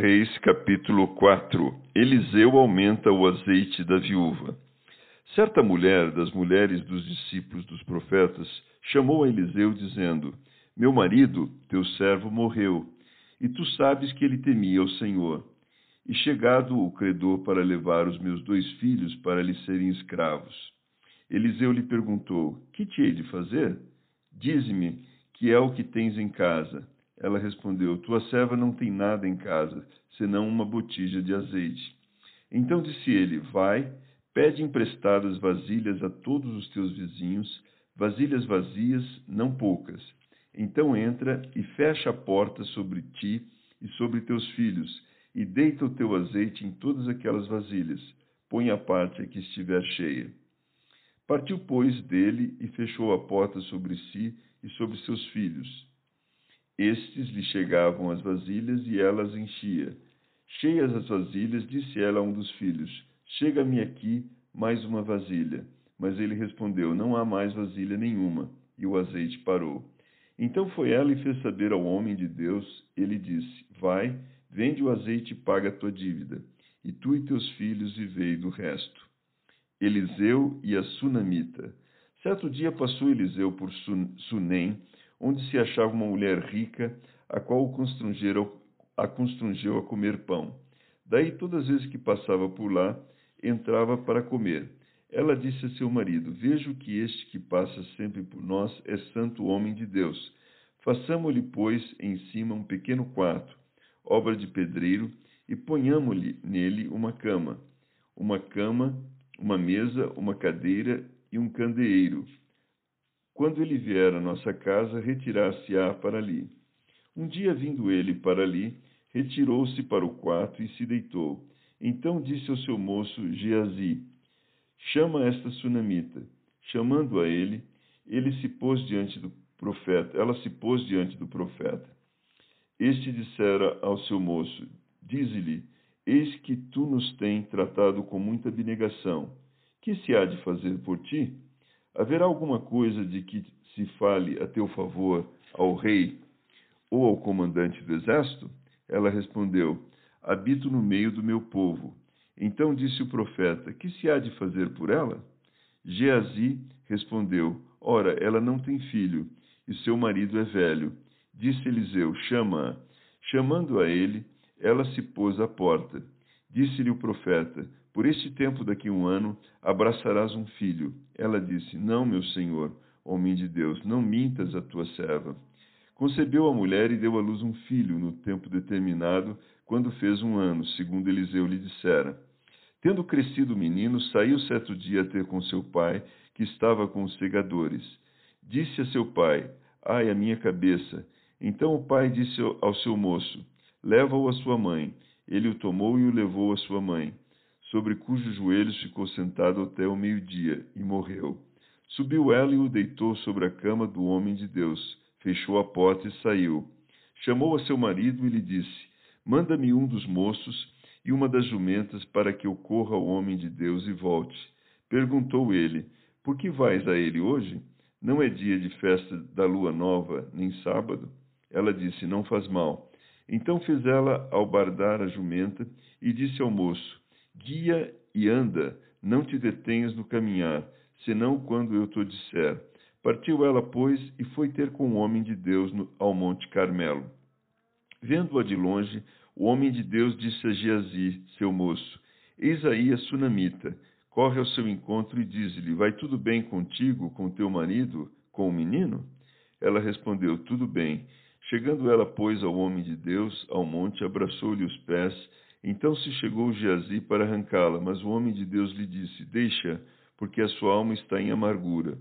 Reis, capítulo 4. Eliseu aumenta o azeite da viúva. Certa mulher das mulheres dos discípulos dos profetas chamou a Eliseu dizendo: Meu marido, teu servo, morreu, e tu sabes que ele temia o Senhor. E chegado o credor para levar os meus dois filhos para lhe serem escravos. Eliseu lhe perguntou: Que te hei de fazer? Dize-me que é o que tens em casa. Ela respondeu: Tua serva não tem nada em casa, senão uma botija de azeite. Então disse ele: Vai, pede emprestadas vasilhas a todos os teus vizinhos, vasilhas vazias, não poucas. Então entra e fecha a porta sobre ti e sobre teus filhos, e deita o teu azeite em todas aquelas vasilhas. Põe a parte a que estiver cheia. Partiu, pois, dele e fechou a porta sobre si e sobre seus filhos. Estes lhe chegavam as vasilhas e ela as enchia. Cheias as vasilhas, disse ela a um dos filhos: Chega-me aqui mais uma vasilha. Mas ele respondeu: Não há mais vasilha nenhuma. E o azeite parou. Então foi ela e fez saber ao homem de Deus. Ele disse: Vai, vende o azeite e paga a tua dívida. E tu e teus filhos vivei do resto. Eliseu e a Sunamita. Certo dia passou Eliseu por Sunem onde se achava uma mulher rica, a qual o constrangeram, a constrangeu a comer pão. Daí, todas as vezes que passava por lá, entrava para comer. Ela disse a seu marido: Vejo que este que passa sempre por nós é santo homem de Deus. Façamo-lhe, pois, em cima um pequeno quarto, obra de pedreiro, e ponhamo-lhe nele uma cama, uma cama, uma mesa, uma cadeira e um candeeiro quando ele vier à nossa casa, retirar-se-á para ali. Um dia, vindo ele para ali, retirou-se para o quarto e se deitou. Então disse ao seu moço Geazi: Chama esta sunamita. Chamando a ele, ele se pôs diante do profeta. Ela se pôs diante do profeta. Este dissera ao seu moço: Dize-lhe: Eis que tu nos tens tratado com muita abnegação. Que se há de fazer por ti? Haverá alguma coisa de que se fale a teu favor ao rei ou ao comandante do exército? Ela respondeu: Habito no meio do meu povo. Então disse o profeta: Que se há de fazer por ela? Geazi respondeu: Ora, ela não tem filho, e seu marido é velho. Disse Eliseu: Chama-a. Chamando a ele, ela se pôs à porta. Disse-lhe o profeta: por este tempo, daqui um ano, abraçarás um filho. Ela disse: Não, meu senhor, homem de Deus, não mintas a tua serva. Concebeu a mulher e deu à luz um filho no tempo determinado, quando fez um ano, segundo Eliseu lhe dissera. Tendo crescido o menino, saiu certo dia a ter com seu pai, que estava com os segadores. Disse a seu pai: Ai, a minha cabeça! Então o pai disse ao seu moço: Leva-o à sua mãe. Ele o tomou e o levou à sua mãe sobre cujos joelhos ficou sentado até o meio-dia, e morreu. Subiu ela e o deitou sobre a cama do homem de Deus, fechou a porta e saiu. Chamou a seu marido e lhe disse: Manda-me um dos moços e uma das jumentas para que eu corra ao homem de Deus e volte. Perguntou ele: Por que vais a ele hoje? Não é dia de festa da lua nova, nem sábado? Ela disse: Não faz mal. Então fez ela albardar a jumenta e disse ao moço: Guia e anda, não te detenhas no caminhar, senão quando eu te disser. Partiu ela, pois, e foi ter com o homem de Deus no, ao Monte Carmelo. Vendo-a de longe, o homem de Deus disse a Geazi, seu moço: Eis aí a sunamita. Corre ao seu encontro e diz-lhe: Vai tudo bem contigo, com teu marido, com o menino? Ela respondeu: Tudo bem. Chegando ela, pois, ao homem de Deus, ao monte, abraçou-lhe os pés então se chegou Geazi para arrancá-la, mas o homem de Deus lhe disse: Deixa, porque a sua alma está em amargura.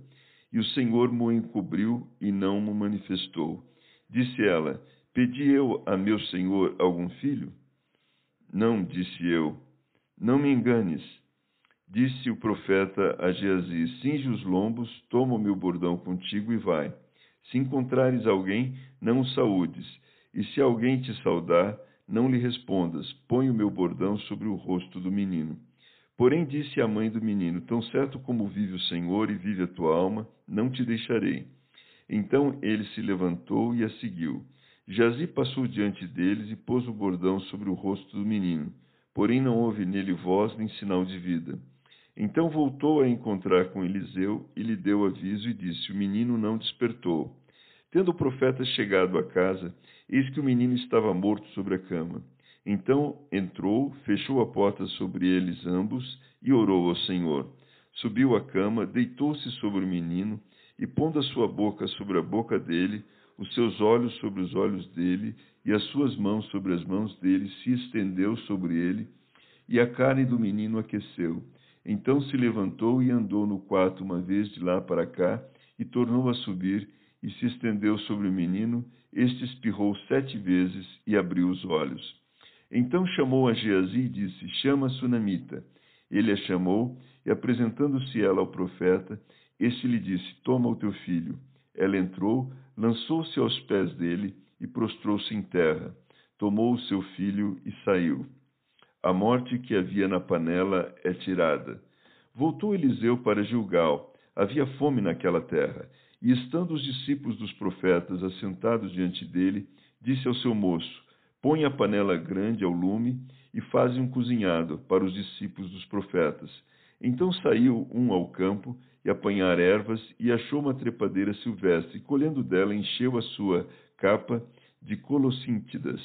E o Senhor mo encobriu e não mo manifestou. Disse ela: Pedi eu a meu senhor algum filho? Não, disse eu. Não me enganes. Disse o profeta a Geazi: Cinge os lombos, toma o meu bordão contigo e vai. Se encontrares alguém, não o saúdes, e se alguém te saudar, não lhe respondas: Põe o meu bordão sobre o rosto do menino. Porém disse a mãe do menino: Tão certo como vive o Senhor e vive a tua alma, não te deixarei. Então ele se levantou e a seguiu. Jazi passou diante deles e pôs o bordão sobre o rosto do menino. Porém não houve nele voz nem sinal de vida. Então voltou a encontrar com Eliseu e lhe deu aviso e disse: O menino não despertou. Tendo o profeta chegado à casa, eis que o menino estava morto sobre a cama. Então entrou, fechou a porta sobre eles ambos e orou ao Senhor. Subiu à cama, deitou-se sobre o menino e, pondo a sua boca sobre a boca dele, os seus olhos sobre os olhos dele e as suas mãos sobre as mãos dele, se estendeu sobre ele e a carne do menino aqueceu. Então se levantou e andou no quarto uma vez de lá para cá e tornou a subir e se estendeu sobre o menino. Este espirrou sete vezes e abriu os olhos. Então chamou a Geazi e disse: Chama a sunamita. Ele a chamou e, apresentando-se ela ao profeta, este lhe disse: Toma o teu filho. Ela entrou, lançou-se aos pés dele e prostrou-se em terra. Tomou o seu filho e saiu. A morte que havia na panela é tirada. Voltou Eliseu para Gilgal. Havia fome naquela terra. E estando os discípulos dos profetas assentados diante dele, disse ao seu moço: Põe a panela grande ao lume e faze um cozinhado para os discípulos dos profetas. Então saiu um ao campo e apanhar ervas e achou uma trepadeira silvestre, e colhendo dela encheu a sua capa de colossíntidas.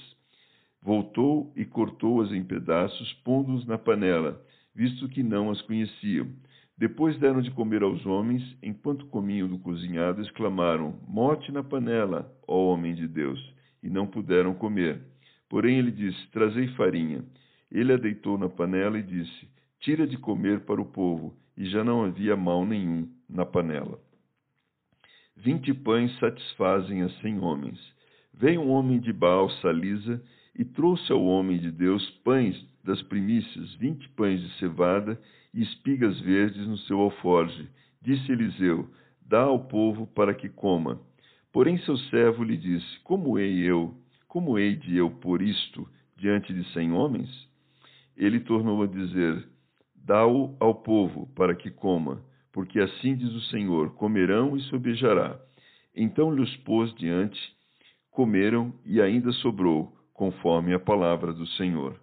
Voltou e cortou-as em pedaços, pondo-os na panela, visto que não as conheciam. Depois deram de comer aos homens, enquanto comiam do cozinhado, exclamaram: Morte na panela, ó homem de Deus! E não puderam comer. Porém ele disse: Trazei farinha. Ele a deitou na panela e disse: Tira de comer para o povo. E já não havia mal nenhum na panela. Vinte pães satisfazem a cem homens. Veio um homem de Baal Salisa e trouxe ao homem de Deus pães das primícias, vinte pães de cevada e espigas verdes no seu alforge. Disse Eliseu: Dá ao povo para que coma. Porém seu servo lhe disse: Como hei eu como hei de eu pôr isto diante de cem homens? Ele tornou a dizer: Dá-o ao povo para que coma, porque assim diz o Senhor: comerão e sobejará. Então lhes pôs diante, comeram e ainda sobrou, conforme a palavra do Senhor.